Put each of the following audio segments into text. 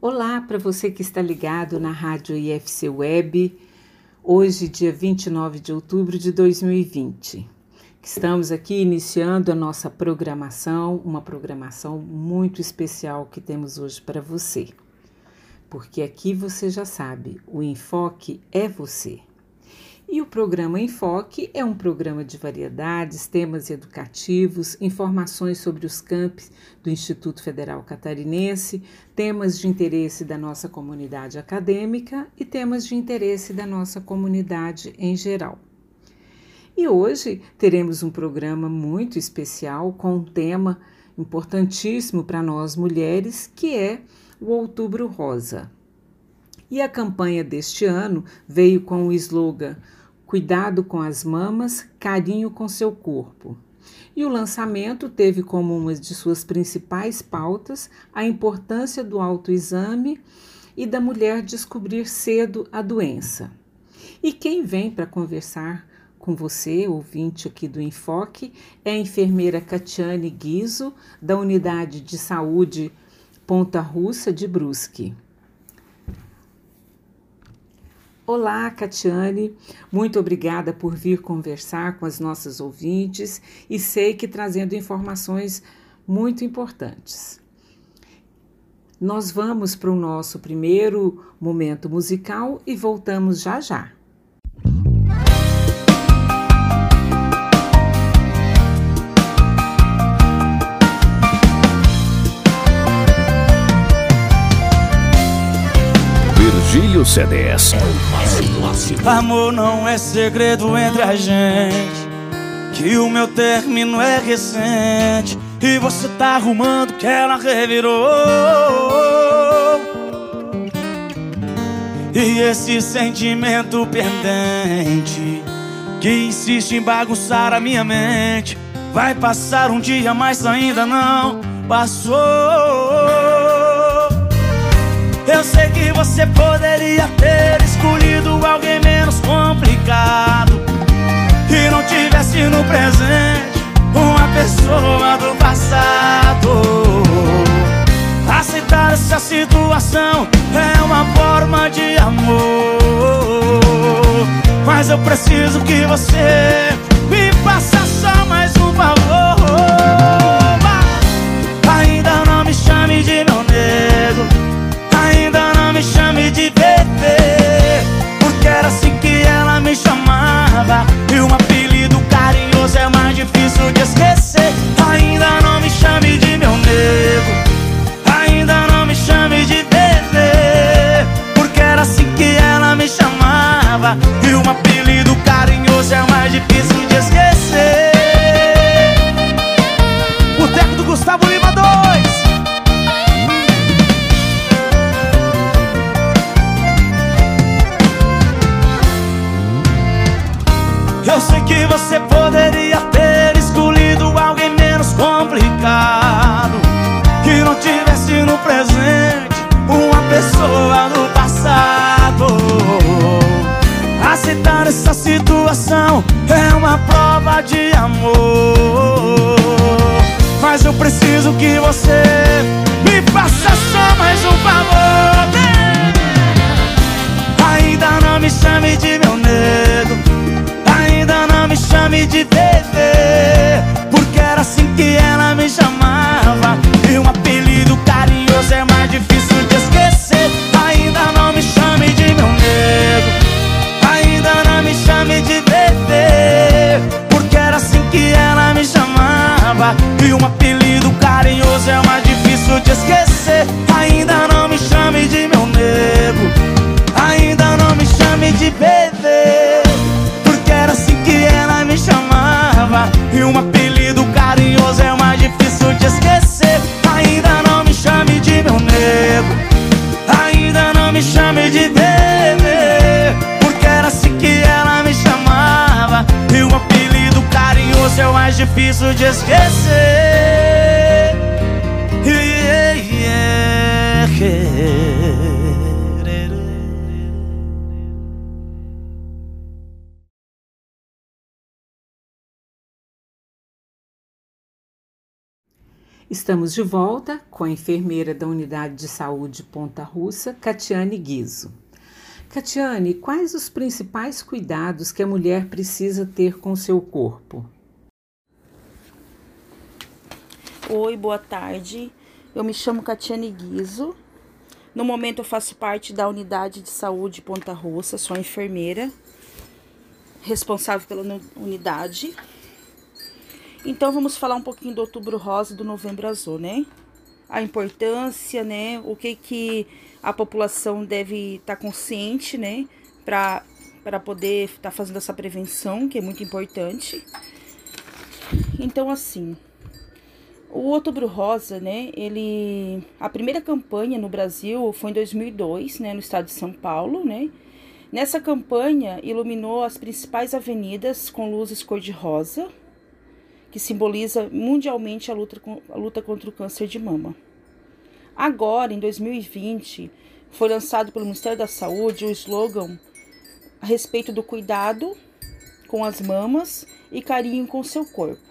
Olá para você que está ligado na Rádio IFC Web, hoje, dia 29 de outubro de 2020. Estamos aqui iniciando a nossa programação, uma programação muito especial que temos hoje para você. Porque aqui você já sabe, o enfoque é você. E o programa Enfoque é um programa de variedades, temas educativos, informações sobre os campos do Instituto Federal Catarinense, temas de interesse da nossa comunidade acadêmica e temas de interesse da nossa comunidade em geral. E hoje teremos um programa muito especial com um tema importantíssimo para nós mulheres, que é o Outubro Rosa. E a campanha deste ano veio com o slogan Cuidado com as mamas, carinho com seu corpo. E o lançamento teve como uma de suas principais pautas a importância do autoexame e da mulher descobrir cedo a doença. E quem vem para conversar com você, ouvinte aqui do Enfoque, é a enfermeira Catiane Guizo, da Unidade de Saúde Ponta Russa de Brusque. Olá, Catiane. Muito obrigada por vir conversar com as nossas ouvintes e sei que trazendo informações muito importantes. Nós vamos para o nosso primeiro momento musical e voltamos já já. CDS. Amor não é segredo entre a gente. Que o meu término é recente. E você tá arrumando que ela revirou. E esse sentimento pendente que insiste em bagunçar a minha mente. Vai passar um dia, mas ainda não passou. Eu sei que você poderia ter escolhido alguém menos complicado. E não tivesse no presente uma pessoa do passado. Aceitar essa situação é uma forma de amor. Mas eu preciso que você me faça me chame de bebê Porque era assim me chame de bebê Porque era assim que ela me chamava. E um apelido carinhoso é mais difícil de esquecer. Ainda não me chame de meu nego Ainda não me chame de bebê Porque era assim que ela me chamava. E um apelido carinhoso é mais difícil de esquecer esquecer. Ainda não me chame de meu nego. Ainda não me chame de bebê. Porque era assim que ela me chamava. E um apelido carinhoso é o mais difícil de esquecer. Yeah, yeah, yeah. Estamos de volta com a enfermeira da Unidade de Saúde Ponta Russa, Catiane Guizo. Catiane, quais os principais cuidados que a mulher precisa ter com seu corpo? Oi, boa tarde. Eu me chamo Catiane Guizo. No momento eu faço parte da Unidade de Saúde Ponta Russa, sou enfermeira responsável pela unidade. Então vamos falar um pouquinho do Outubro Rosa e do Novembro Azul, né? A importância, né? O que que a população deve estar tá consciente, né? Para para poder estar tá fazendo essa prevenção, que é muito importante. Então assim, o Outubro Rosa, né? Ele a primeira campanha no Brasil foi em 2002, né, no estado de São Paulo, né? Nessa campanha iluminou as principais avenidas com luzes cor-de-rosa, que simboliza mundialmente a luta, a luta contra o câncer de mama. Agora, em 2020, foi lançado pelo Ministério da Saúde o slogan a respeito do cuidado com as mamas e carinho com seu corpo.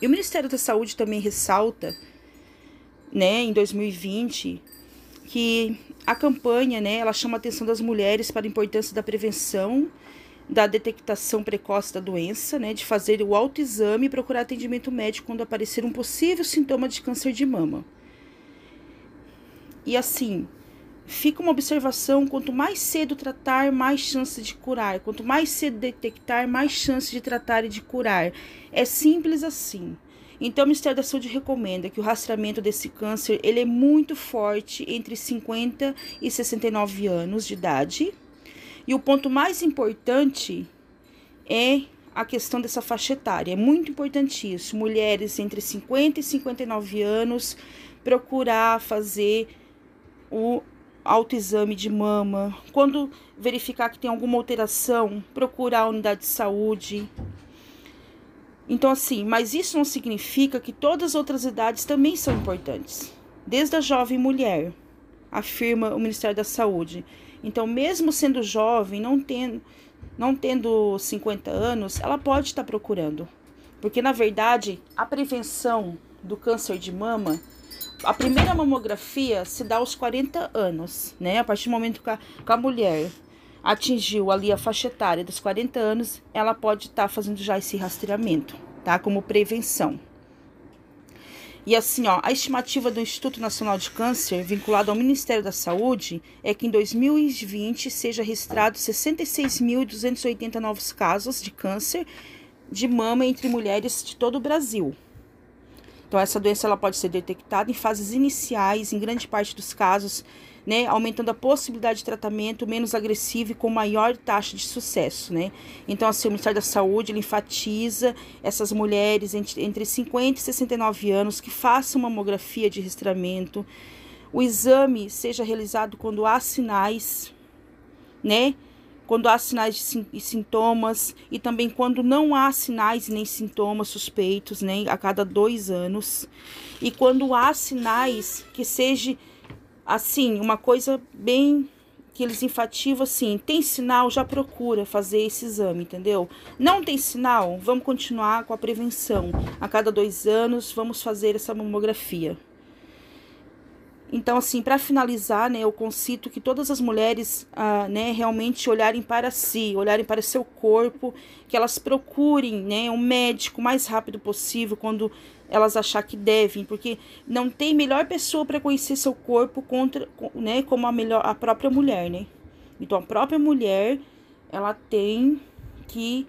E o Ministério da Saúde também ressalta, né, em 2020, que a campanha, né, ela chama a atenção das mulheres para a importância da prevenção da detectação precoce da doença, né, de fazer o autoexame e procurar atendimento médico quando aparecer um possível sintoma de câncer de mama. E assim, fica uma observação: quanto mais cedo tratar, mais chance de curar. Quanto mais cedo detectar, mais chance de tratar e de curar. É simples assim. Então, o Ministério da Saúde recomenda que o rastreamento desse câncer ele é muito forte entre 50 e 69 anos de idade e o ponto mais importante é a questão dessa faixa etária. É muito importante isso. Mulheres entre 50 e 59 anos procurar fazer o autoexame de mama. Quando verificar que tem alguma alteração, procurar a unidade de saúde. Então, assim, mas isso não significa que todas as outras idades também são importantes. Desde a jovem mulher, afirma o Ministério da Saúde. Então, mesmo sendo jovem, não tendo, não tendo 50 anos, ela pode estar procurando. Porque, na verdade, a prevenção do câncer de mama, a primeira mamografia se dá aos 40 anos, né? A partir do momento que a, que a mulher atingiu ali a faixa etária dos 40 anos, ela pode estar fazendo já esse rastreamento, tá? Como prevenção. E assim, ó, a estimativa do Instituto Nacional de Câncer, vinculado ao Ministério da Saúde, é que em 2020 seja registrado 66.280 novos casos de câncer de mama entre mulheres de todo o Brasil. Então, essa doença ela pode ser detectada em fases iniciais, em grande parte dos casos, né, aumentando a possibilidade de tratamento menos agressivo e com maior taxa de sucesso, né? Então, assim, o Ministério da Saúde enfatiza essas mulheres entre, entre 50 e 69 anos que façam mamografia de rastreamento, o exame seja realizado quando há sinais, né? Quando há sinais e sintomas e também quando não há sinais nem sintomas suspeitos, né? A cada dois anos. E quando há sinais que seja assim, uma coisa bem que eles enfatizam assim, tem sinal, já procura fazer esse exame, entendeu? Não tem sinal, vamos continuar com a prevenção. A cada dois anos, vamos fazer essa mamografia. Então, assim, para finalizar, né, eu concito que todas as mulheres, ah, né, realmente olharem para si, olharem para seu corpo, que elas procurem, né, um médico o mais rápido possível quando elas achar que devem, porque não tem melhor pessoa para conhecer seu corpo contra, né, como a melhor a própria mulher, né? Então a própria mulher, ela tem que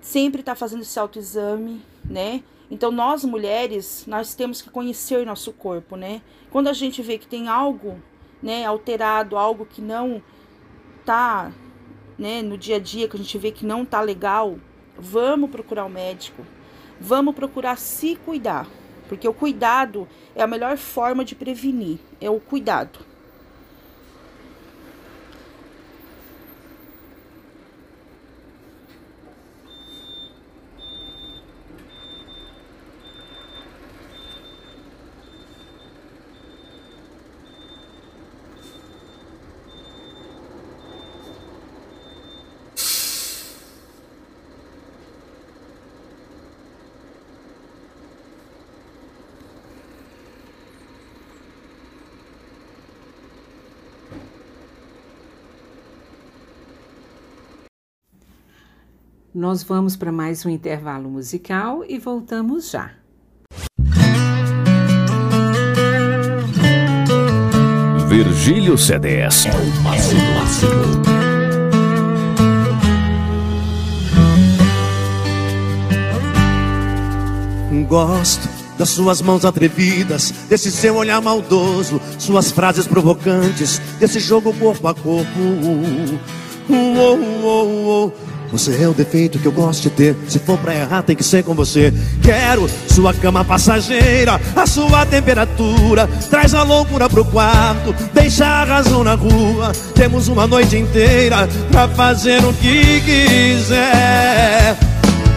sempre estar tá fazendo esse autoexame, né? Então nós mulheres, nós temos que conhecer nosso corpo, né? Quando a gente vê que tem algo, né, alterado, algo que não tá, né, no dia a dia que a gente vê que não tá legal, vamos procurar o um médico, vamos procurar se cuidar, porque o cuidado é a melhor forma de prevenir, é o cuidado. Nós vamos para mais um intervalo musical e voltamos já. Virgílio CDS. É o máximo, máximo. Gosto das suas mãos atrevidas, desse seu olhar maldoso, suas frases provocantes, desse jogo corpo a corpo. Uh, uh, uh, você é o defeito que eu gosto de ter. Se for pra errar, tem que ser com você. Quero sua cama passageira, a sua temperatura. Traz a loucura pro quarto, deixa a razão na rua. Temos uma noite inteira pra fazer o que quiser.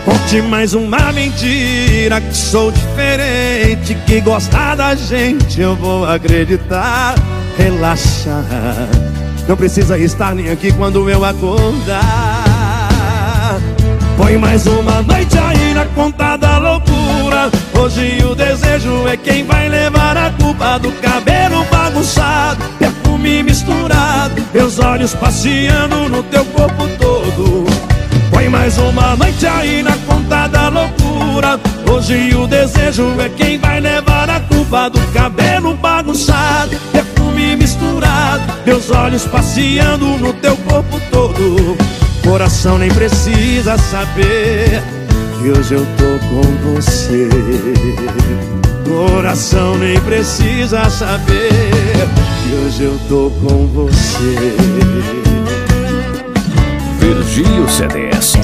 Conte mais uma mentira que sou diferente, que gostar da gente eu vou acreditar. Relaxa, não precisa estar nem aqui quando eu acordar. Põe mais uma noite aí na conta da loucura. Hoje o desejo é quem vai levar a culpa do cabelo bagunçado, perfume misturado, meus olhos passeando no teu corpo todo. Põe mais uma noite aí na conta da loucura Hoje o desejo é quem vai levar a culpa do cabelo bagunçado Perfume misturado Meus olhos passeando no teu corpo todo Coração nem precisa saber Que hoje eu tô com você Coração nem precisa saber Que hoje eu tô com você Virgílio CDS.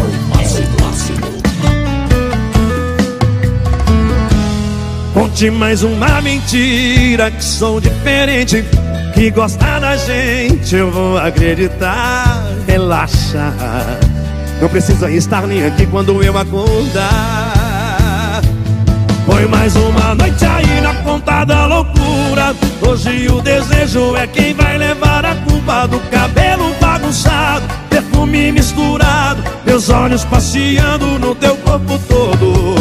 Conte mais uma mentira que sou diferente. Que gosta da gente, eu vou acreditar. Relaxa, não precisa estar nem aqui quando eu acordar. Põe mais uma noite aí na conta da loucura. Hoje o desejo é quem vai levar a culpa do cabelo bagunçado, perfume misturado, meus olhos passeando no teu corpo todo.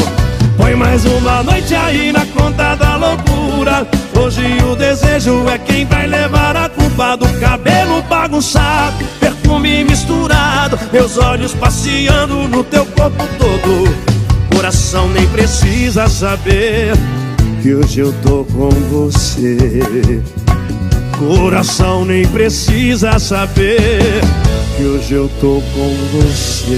Põe mais uma noite aí na conta da loucura. Hoje o desejo é quem vai levar a culpa do cabelo bagunçado, perfume misturado, meus olhos passeando no teu corpo todo. Coração nem precisa saber que hoje eu tô com você. Coração nem precisa saber que hoje eu tô com você.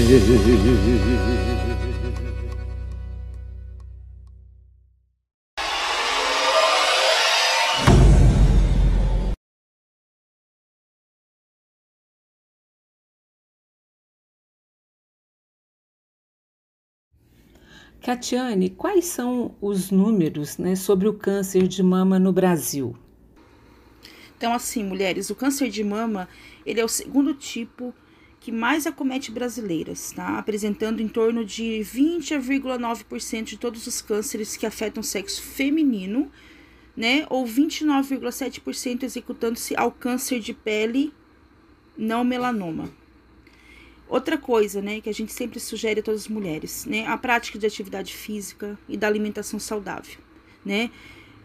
Catiane, quais são os números né, sobre o câncer de mama no Brasil? Então, assim, mulheres, o câncer de mama, ele é o segundo tipo que mais acomete brasileiras, tá? Apresentando em torno de 20,9% de todos os cânceres que afetam o sexo feminino, né? Ou 29,7% executando-se ao câncer de pele não melanoma. Outra coisa, né, que a gente sempre sugere a todas as mulheres, né, a prática de atividade física e da alimentação saudável, né?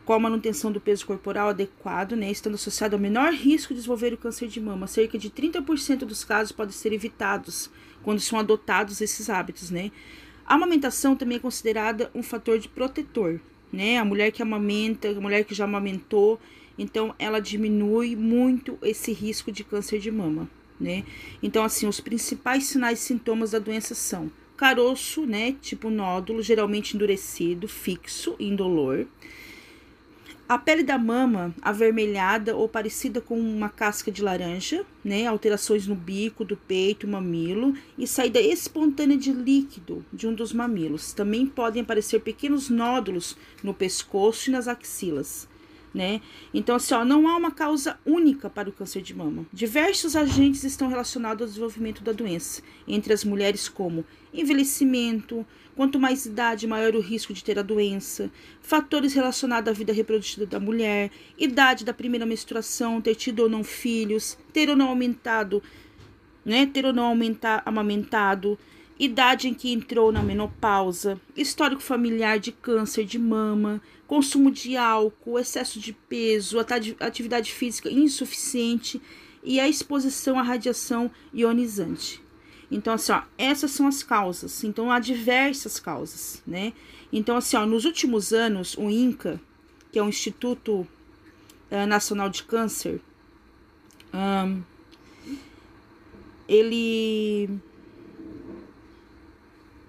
com a manutenção do peso corporal adequado, né, estando associado ao menor risco de desenvolver o câncer de mama. Cerca de 30% dos casos podem ser evitados quando são adotados esses hábitos, né? A amamentação também é considerada um fator de protetor, né? A mulher que amamenta, a mulher que já amamentou, então ela diminui muito esse risco de câncer de mama, né? Então, assim, os principais sinais e sintomas da doença são caroço, né? Tipo nódulo, geralmente endurecido, fixo, indolor a pele da mama avermelhada ou parecida com uma casca de laranja, né? Alterações no bico, do peito, mamilo e saída espontânea de líquido de um dos mamilos. Também podem aparecer pequenos nódulos no pescoço e nas axilas né? Então, assim, ó, não há uma causa única para o câncer de mama. Diversos agentes estão relacionados ao desenvolvimento da doença, entre as mulheres como envelhecimento, quanto mais idade, maior o risco de ter a doença, fatores relacionados à vida reprodutiva da mulher, idade da primeira menstruação, ter tido ou não filhos, ter ou não aumentado, né, ter ou não aumentar, amamentado, idade em que entrou na menopausa, histórico familiar de câncer de mama, consumo de álcool, excesso de peso, atividade física insuficiente e a exposição à radiação ionizante. Então, assim, ó, essas são as causas. Então, há diversas causas, né? Então, assim, ó, nos últimos anos, o INCA, que é o Instituto uh, Nacional de Câncer, um, ele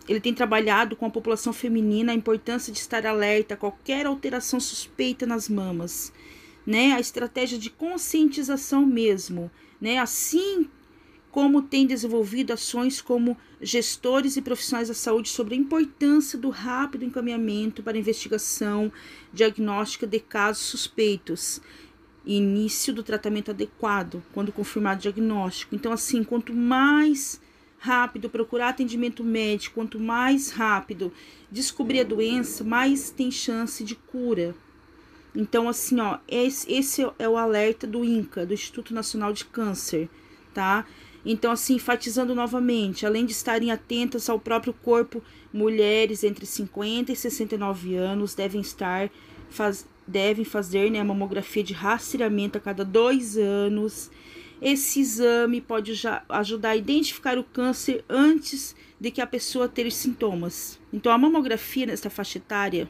ele tem trabalhado com a população feminina a importância de estar alerta a qualquer alteração suspeita nas mamas, né? A estratégia de conscientização mesmo, né? Assim como tem desenvolvido ações como gestores e profissionais da saúde sobre a importância do rápido encaminhamento para investigação diagnóstica de casos suspeitos e início do tratamento adequado quando confirmado o diagnóstico. Então, assim, quanto mais rápido procurar atendimento médico, quanto mais rápido descobrir a doença, mais tem chance de cura. Então, assim, ó, esse, esse é o alerta do INCA, do Instituto Nacional de Câncer, tá? Então, assim, enfatizando novamente, além de estarem atentas ao próprio corpo, mulheres entre 50 e 69 anos devem estar, faz, devem fazer né, a mamografia de rastreamento a cada dois anos esse exame pode ajudar a identificar o câncer antes de que a pessoa ter os sintomas. Então, a mamografia nessa faixa etária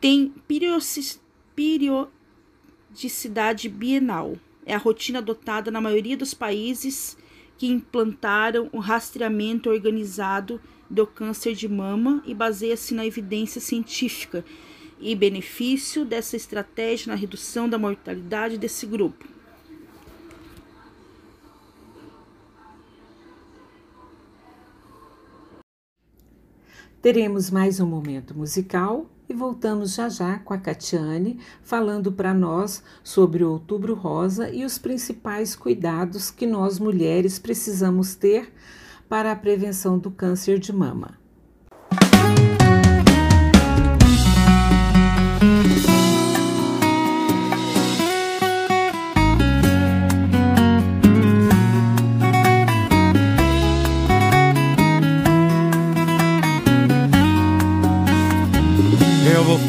tem periodicidade bienal. É a rotina adotada na maioria dos países que implantaram o rastreamento organizado do câncer de mama e baseia-se na evidência científica e benefício dessa estratégia na redução da mortalidade desse grupo. Teremos mais um momento musical e voltamos já já com a Catiane falando para nós sobre o Outubro Rosa e os principais cuidados que nós mulheres precisamos ter para a prevenção do câncer de mama.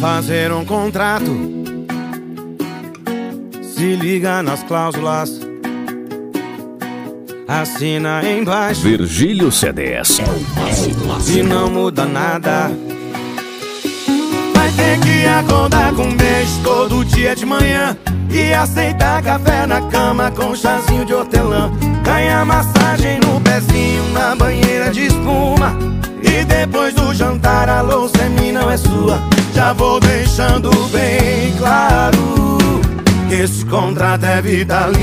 Fazer um contrato. Se liga nas cláusulas. Assina embaixo. Virgílio CDS. E não muda nada. Vai ter que acordar com um beijo todo dia de manhã. E aceitar café na cama com chazinho de hortelã. Ganhar massagem no pezinho na banheira de espuma. E depois do jantar a louça é minha, não é sua. Já vou deixando bem claro Que esse contrato é vitalício.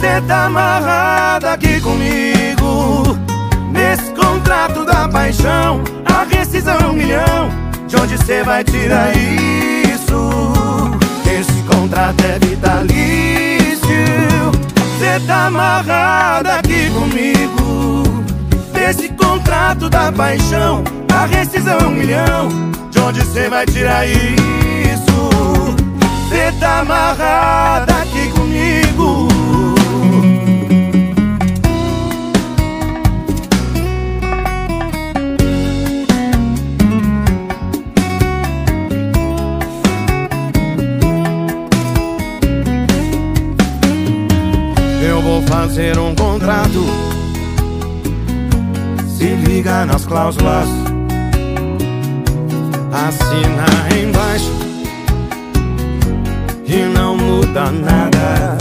Cê tá amarrado aqui comigo. Nesse contrato da paixão A rescisão é um milhão. De onde cê vai tirar isso? Esse contrato é vitalício. Cê tá amarrado aqui comigo Nesse contrato da paixão. A rescisão é um milhão. De onde cê vai tirar isso? Cê tá amarrada aqui comigo. Eu vou fazer um contrato Se liga nas cláusulas assina embaixo e não muda nada.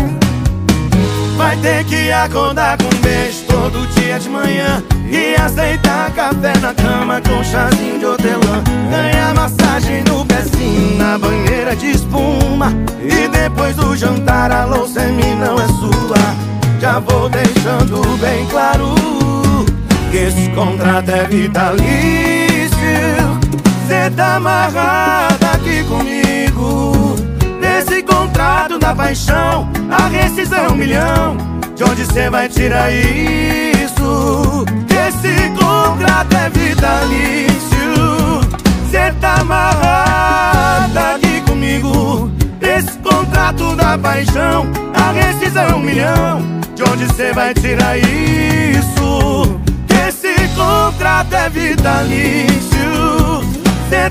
Vai ter que acordar com um beijo todo dia de manhã e aceitar café na cama com chazinho de hortelã. Ganhar massagem no pezinho na banheira de espuma e depois do jantar a louça em mim não é sua. Já vou deixando bem claro que esse contrato é vitalício. Cê tá amarrada aqui comigo Nesse contrato da paixão A rescisão é um milhão De onde cê vai tirar isso? Esse contrato é vitalício Cê tá amarrada aqui comigo Nesse contrato da paixão A rescisão é um milhão De onde cê vai tirar isso? Contrato é vitalício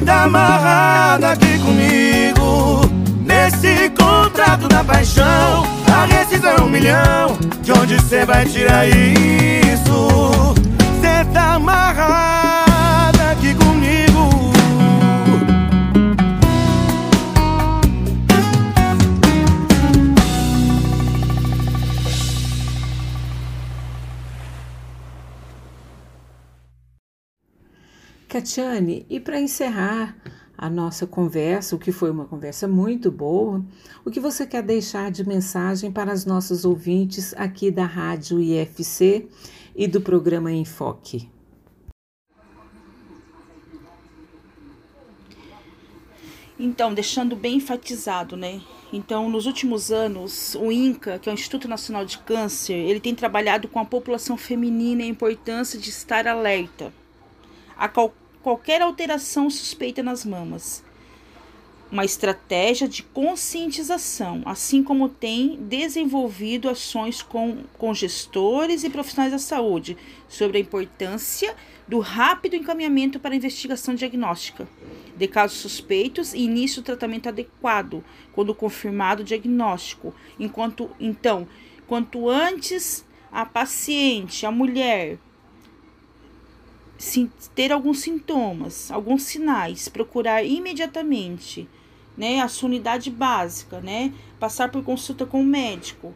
tá amarrado aqui comigo Nesse contrato da paixão A rescisão me milhão. De onde cê vai tirar isso? Cê tá amarrada aqui comigo. Catiane, e para encerrar a nossa conversa, o que foi uma conversa muito boa, o que você quer deixar de mensagem para os nossos ouvintes aqui da Rádio IFC e do programa Enfoque? Então, deixando bem enfatizado, né? Então, nos últimos anos, o INCA, que é o Instituto Nacional de Câncer, ele tem trabalhado com a população feminina e a importância de estar alerta a qual, qualquer alteração suspeita nas mamas. Uma estratégia de conscientização, assim como tem desenvolvido ações com, com gestores e profissionais da saúde sobre a importância do rápido encaminhamento para investigação diagnóstica de casos suspeitos e início do tratamento adequado quando confirmado o diagnóstico. Enquanto então, quanto antes a paciente, a mulher, ter alguns sintomas, alguns sinais, procurar imediatamente, né, a sua unidade básica, né, passar por consulta com o médico,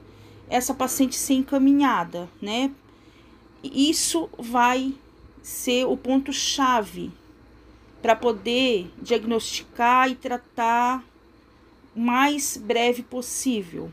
essa paciente ser encaminhada, né, isso vai ser o ponto chave para poder diagnosticar e tratar o mais breve possível.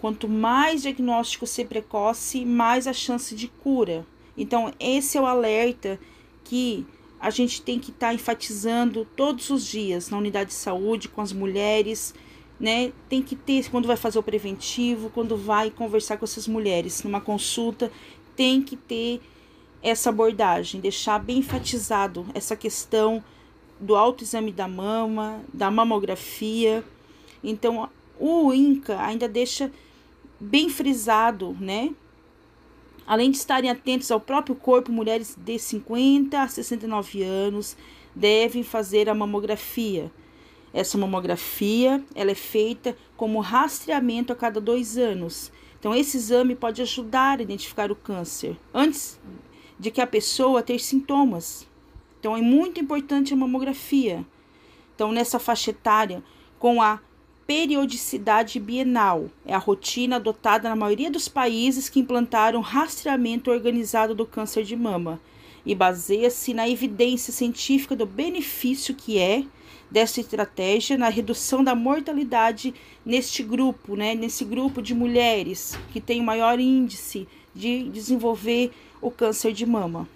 Quanto mais diagnóstico ser precoce, mais a chance de cura. Então, esse é o alerta que a gente tem que estar tá enfatizando todos os dias na unidade de saúde, com as mulheres, né? Tem que ter, quando vai fazer o preventivo, quando vai conversar com essas mulheres, numa consulta, tem que ter essa abordagem, deixar bem enfatizado essa questão do autoexame da mama, da mamografia. Então, o INCA ainda deixa bem frisado, né? Além de estarem atentos ao próprio corpo, mulheres de 50 a 69 anos devem fazer a mamografia. Essa mamografia ela é feita como rastreamento a cada dois anos. Então, esse exame pode ajudar a identificar o câncer antes de que a pessoa ter sintomas. Então, é muito importante a mamografia. Então, nessa faixa etária, com a periodicidade bienal. É a rotina adotada na maioria dos países que implantaram rastreamento organizado do câncer de mama e baseia-se na evidência científica do benefício que é dessa estratégia na redução da mortalidade neste grupo, né, nesse grupo de mulheres que tem o maior índice de desenvolver o câncer de mama.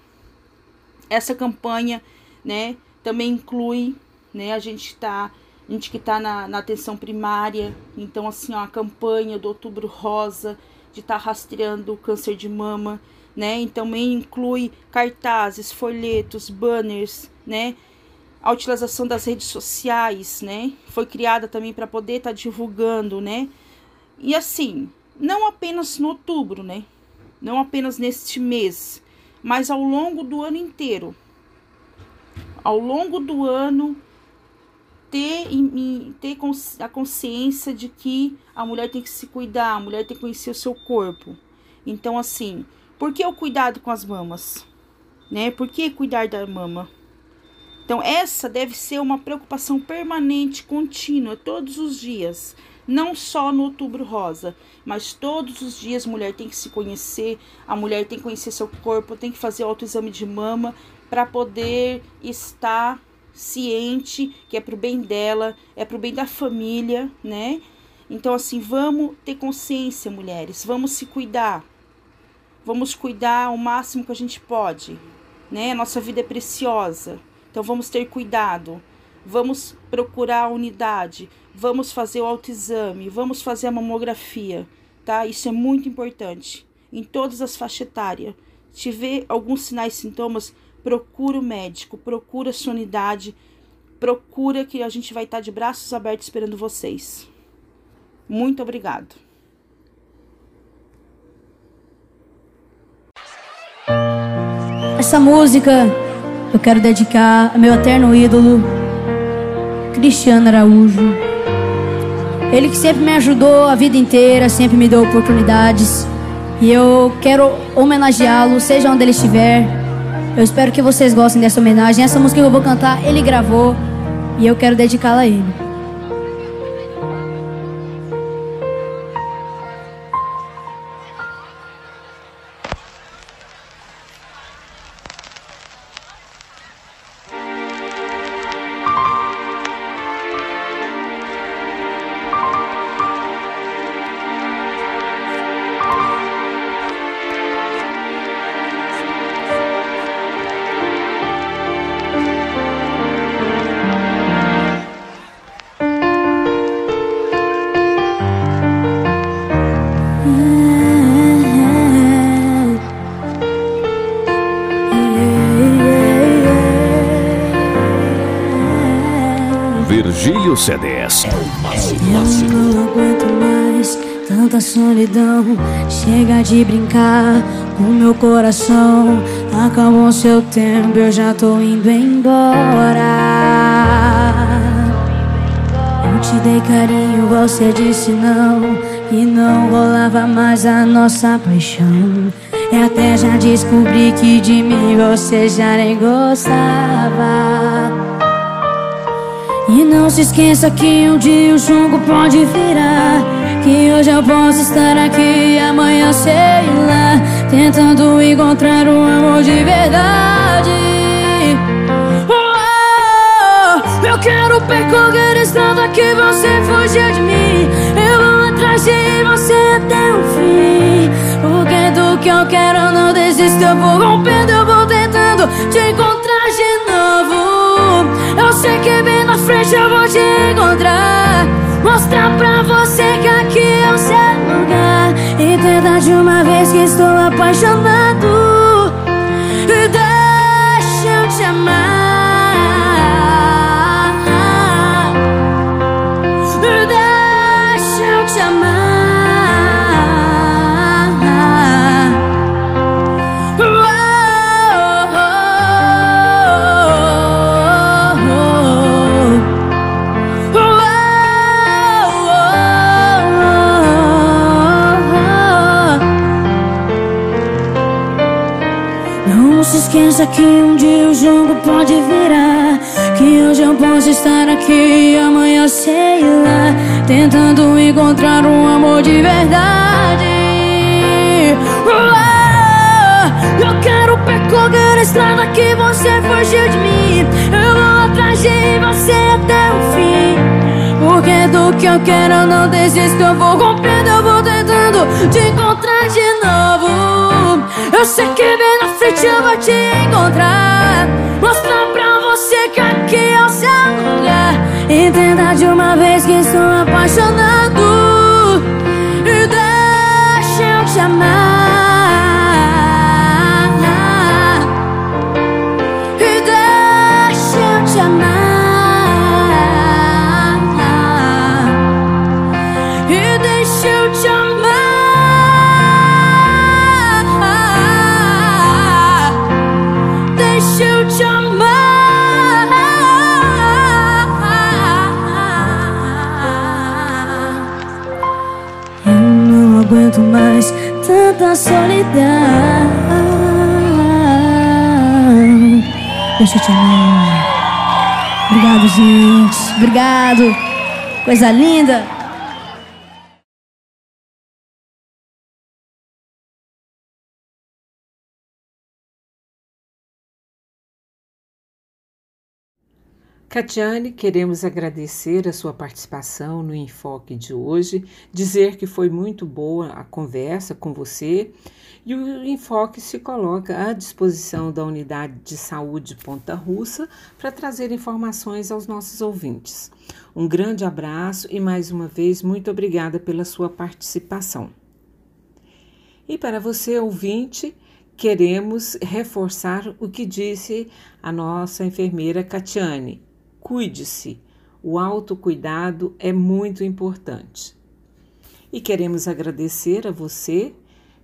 Essa campanha, né, também inclui, né, a gente está gente que está na, na, atenção primária. Então, assim, ó, a campanha do Outubro Rosa, de estar tá rastreando o câncer de mama, né? Então, também inclui cartazes, folhetos, banners, né? A utilização das redes sociais, né? Foi criada também para poder estar tá divulgando, né? E assim, não apenas no outubro, né? Não apenas neste mês, mas ao longo do ano inteiro. Ao longo do ano, ter, ter a consciência de que a mulher tem que se cuidar, a mulher tem que conhecer o seu corpo. Então, assim, por que o cuidado com as mamas? Né? Por que cuidar da mama? Então, essa deve ser uma preocupação permanente, contínua, todos os dias. Não só no outubro rosa, mas todos os dias a mulher tem que se conhecer, a mulher tem que conhecer seu corpo, tem que fazer autoexame de mama para poder estar ciente que é pro bem dela, é pro bem da família, né? Então, assim, vamos ter consciência, mulheres, vamos se cuidar, vamos cuidar o máximo que a gente pode, né? Nossa vida é preciosa, então vamos ter cuidado, vamos procurar a unidade, vamos fazer o autoexame, vamos fazer a mamografia, tá? Isso é muito importante em todas as faixas etárias. Tiver alguns sinais sintomas, procura o médico, procura a sua unidade, procura que a gente vai estar de braços abertos esperando vocês. Muito obrigado. Essa música eu quero dedicar ao meu eterno ídolo, Cristiano Araújo. Ele que sempre me ajudou a vida inteira, sempre me deu oportunidades. E eu quero homenageá-lo, seja onde ele estiver. Eu espero que vocês gostem dessa homenagem. Essa música que eu vou cantar, ele gravou e eu quero dedicá-la a ele. Virgílio CDS. Eu não aguento mais tanta solidão. Chega de brincar com meu coração. Acabou seu tempo, eu já tô indo embora. Eu te dei carinho, você disse não. E não rolava mais a nossa paixão. E até já descobri que de mim você já nem gostava. E não se esqueça que um dia o jogo pode virar. Que hoje eu posso estar aqui e amanhã sei lá. Tentando encontrar o amor de verdade. Oh, eu quero percorrer a estrada que você fugiu de mim. Eu vou atrás de você até o fim. Porque do que eu quero eu não desisto. Eu vou rompendo, eu vou tentando te encontrar. Sei que bem na frente eu vou te encontrar. Mostrar pra você que aqui é o seu lugar. E tentar de uma vez que estou apaixonado. Esqueça que um dia o jogo pode virar. Que hoje eu posso estar aqui e amanhã sei lá. Tentando encontrar um amor de verdade. Oh, eu quero percorrer a estrada que você fugiu de mim. Eu vou atrás de você até o fim. Porque do que eu quero eu não desisto. Eu vou rompendo, eu vou tentando te encontrar de novo. Eu sei que bem na frente eu vou te encontrar. Mostrar pra você que aqui é o seu lugar. Entenda de uma vez que estou apaixonado. E deixa eu te amar. Deixa eu te amar. Obrigado, gente. Obrigado. Coisa linda. Catiane, queremos agradecer a sua participação no Enfoque de hoje, dizer que foi muito boa a conversa com você e o Enfoque se coloca à disposição da Unidade de Saúde Ponta Russa para trazer informações aos nossos ouvintes. Um grande abraço e mais uma vez muito obrigada pela sua participação. E para você, ouvinte, queremos reforçar o que disse a nossa enfermeira Catiane. Cuide-se, o autocuidado é muito importante. E queremos agradecer a você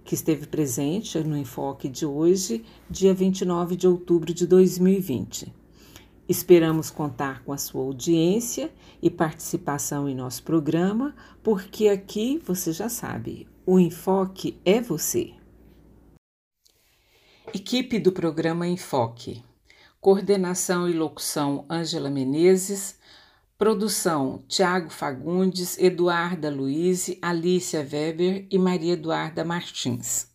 que esteve presente no enfoque de hoje, dia 29 de outubro de 2020. Esperamos contar com a sua audiência e participação em nosso programa, porque aqui você já sabe, o enfoque é você. Equipe do programa Enfoque. Coordenação e locução Ângela Menezes. Produção Tiago Fagundes, Eduarda Luiz, Alícia Weber e Maria Eduarda Martins.